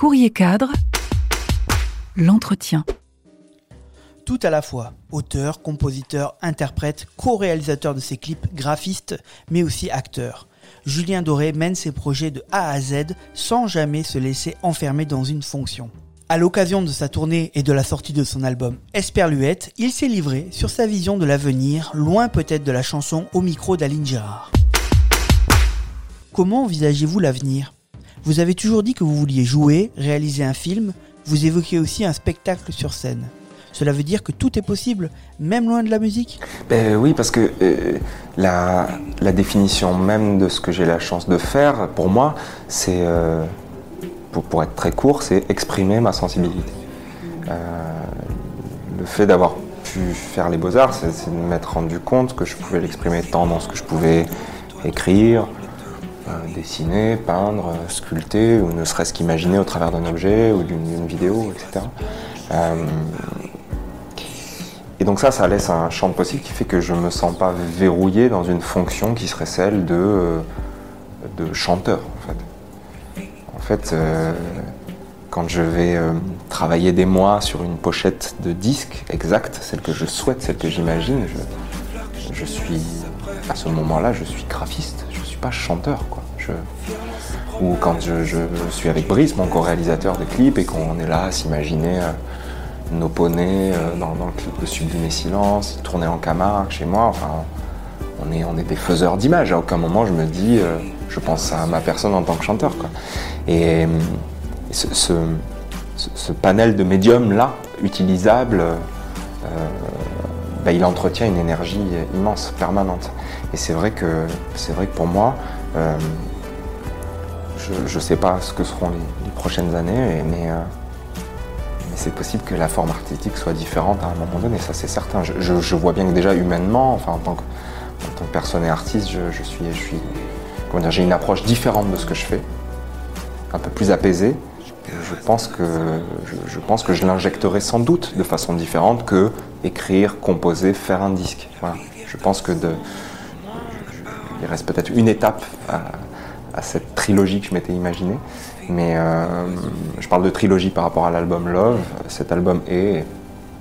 Courrier cadre, l'entretien. Tout à la fois, auteur, compositeur, interprète, co-réalisateur de ses clips, graphiste, mais aussi acteur. Julien Doré mène ses projets de A à Z sans jamais se laisser enfermer dans une fonction. À l'occasion de sa tournée et de la sortie de son album Esperluette, il s'est livré sur sa vision de l'avenir, loin peut-être de la chanson au micro d'Aline Gérard. Comment envisagez-vous l'avenir? Vous avez toujours dit que vous vouliez jouer, réaliser un film, vous évoquez aussi un spectacle sur scène. Cela veut dire que tout est possible, même loin de la musique? Ben Oui, parce que euh, la, définition même de ce que j'ai la chance de faire, pour moi, c'est euh, pour, être très court, c'est exprimer ma sensibilité. Euh, le fait d'avoir pu faire les beaux-arts, c'est de m'être rendu compte que je pouvais l'exprimer tant dans ce que je pouvais écrire, dessiner, peindre, sculpter, ou ne serait-ce qu'imaginer au travers d'un objet ou d'une vidéo, etc. Euh, et donc ça, ça laisse un champ de possible qui fait que je ne me sens pas verrouillé dans une fonction qui serait celle de, de chanteur. En fait fait, euh, quand je vais euh, travailler des mois sur une pochette de disque exacte, celle que je souhaite, celle que j'imagine, je, suis à ce moment-là, je suis graphiste, je ne suis pas chanteur. Ou quand je, suis avec Brice, mon co-réalisateur de clips, et qu'on est là à s'imaginer euh, nos poneys dans, le clip de Sublimer Silence, tourner en Camargue chez moi, enfin, on est, on est des faiseurs d'images. À aucun moment je me dis, je pense à ma personne en tant que chanteur. Et ce, panel de médiums-là, utilisable, euh, bah, il entretient une énergie immense, permanente. Et c'est vrai que, c'est vrai que pour moi, euh, je ne sais pas ce que seront les, prochaines années, mais, euh, mais c'est possible que la forme artistique soit différente à un moment donné, ça c'est certain. Je, vois bien que déjà humainement, enfin en tant que, personne et artiste, je, suis, j'ai une approche différente de ce que je fais un peu plus apaisé, je pense que je, pense que je l'injecterai sans doute de façon différente que écrire, composer, faire un disque. Je pense que il reste peut-être une étape à, cette trilogie que je m'étais imaginée. Mais euh, je parle de trilogie par rapport à l'album Love. Cet album est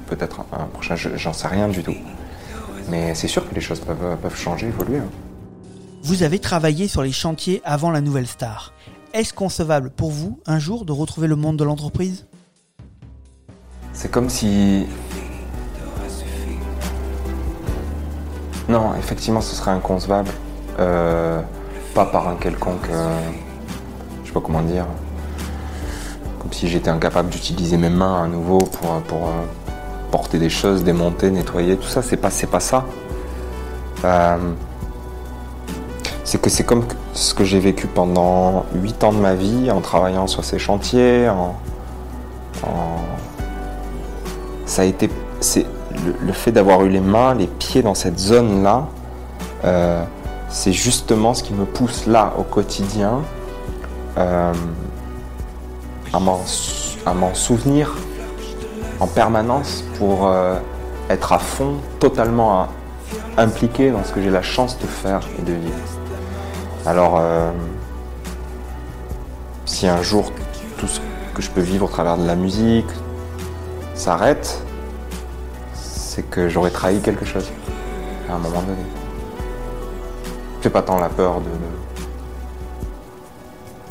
peut-être un, prochain, j'en sais rien du tout. Mais c'est sûr que les choses peuvent, peuvent changer, évoluer. Hein. Vous avez travaillé sur les chantiers avant la nouvelle star. Est-ce concevable pour vous un jour de retrouver le monde de l'entreprise? C'est comme si... Non, effectivement, ce serait inconcevable. Euh, pas par un quelconque... Euh, je sais pas comment dire. Comme si j'étais incapable d'utiliser mes mains à nouveau pour, pour euh, porter des choses, démonter, nettoyer, tout ça. C'est pas, pas ça c'est que c'est comme ce que j'ai vécu pendant 8 ans de ma vie en travaillant sur ces chantiers. Ça a été. C'est le, fait d'avoir eu les mains, les pieds dans cette zone-là, euh, c'est justement ce qui me pousse là au quotidien euh, à m'en souvenir en permanence pour euh, être à fond, totalement impliqué dans ce que j'ai la chance de faire et de vivre. Alors, euh, si un jour tout ce que je peux vivre au travers de la musique s'arrête, c'est que j'aurais trahi quelque chose à un moment donné. C'est pas tant la peur de,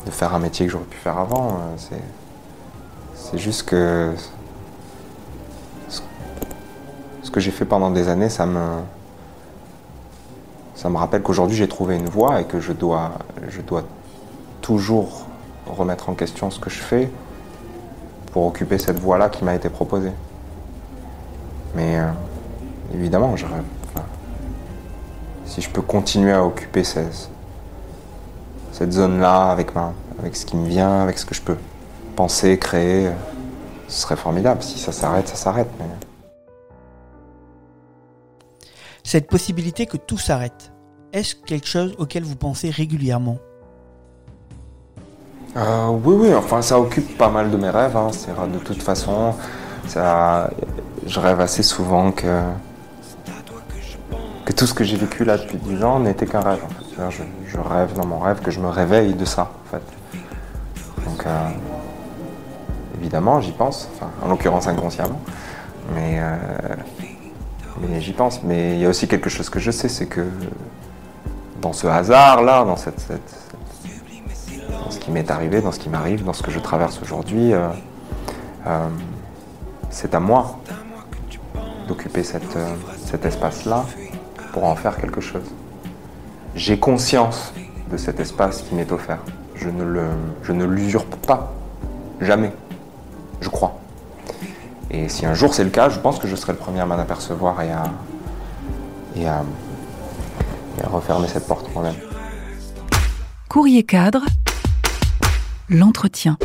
de faire un métier que j'aurais pu faire avant, euh, c'est juste que ce que j'ai fait pendant des années, ça me, ça me rappelle qu'aujourd'hui j'ai trouvé une voie et que je dois, je dois toujours remettre en question ce que je fais pour occuper cette voie-là qui m'a été proposée. Mais euh, évidemment, je rêve. Si je peux continuer à occuper cette, cette zone-là avec, avec ce qui me vient, avec ce que je peux penser, créer, ce serait formidable. Si ça s'arrête, ça s'arrête. Mais cette possibilité que tout s'arrête, est-ce quelque chose auquel vous pensez régulièrement? Euh, Oui, oui, enfin ça occupe pas mal de mes rêves. Hein. De toute façon, ça, je rêve assez souvent que tout ce que j'ai vécu là depuis 10 ans n'était qu'un rêve. Je, rêve dans mon rêve que je me réveille de ça. En fait. Donc, euh, évidemment, j'y pense, enfin, en l'occurrence inconsciemment, mais, euh, mais j'y pense. Mais il y a aussi quelque chose que je sais, c'est que dans ce hasard-là, dans, cette, dans ce qui m'est arrivé, dans ce qui m'arrive, dans ce que je traverse aujourd'hui, euh, c'est à moi d'occuper cet espace-là pour en faire quelque chose. J'ai conscience de cet espace qui m'est offert. Je ne, l'usurpe pas. Jamais. Je crois. Et si un jour c'est le cas, je pense que je serai le premier à m'en apercevoir et à, à refermer cette porte moi-même. Courrier cadre, l'entretien.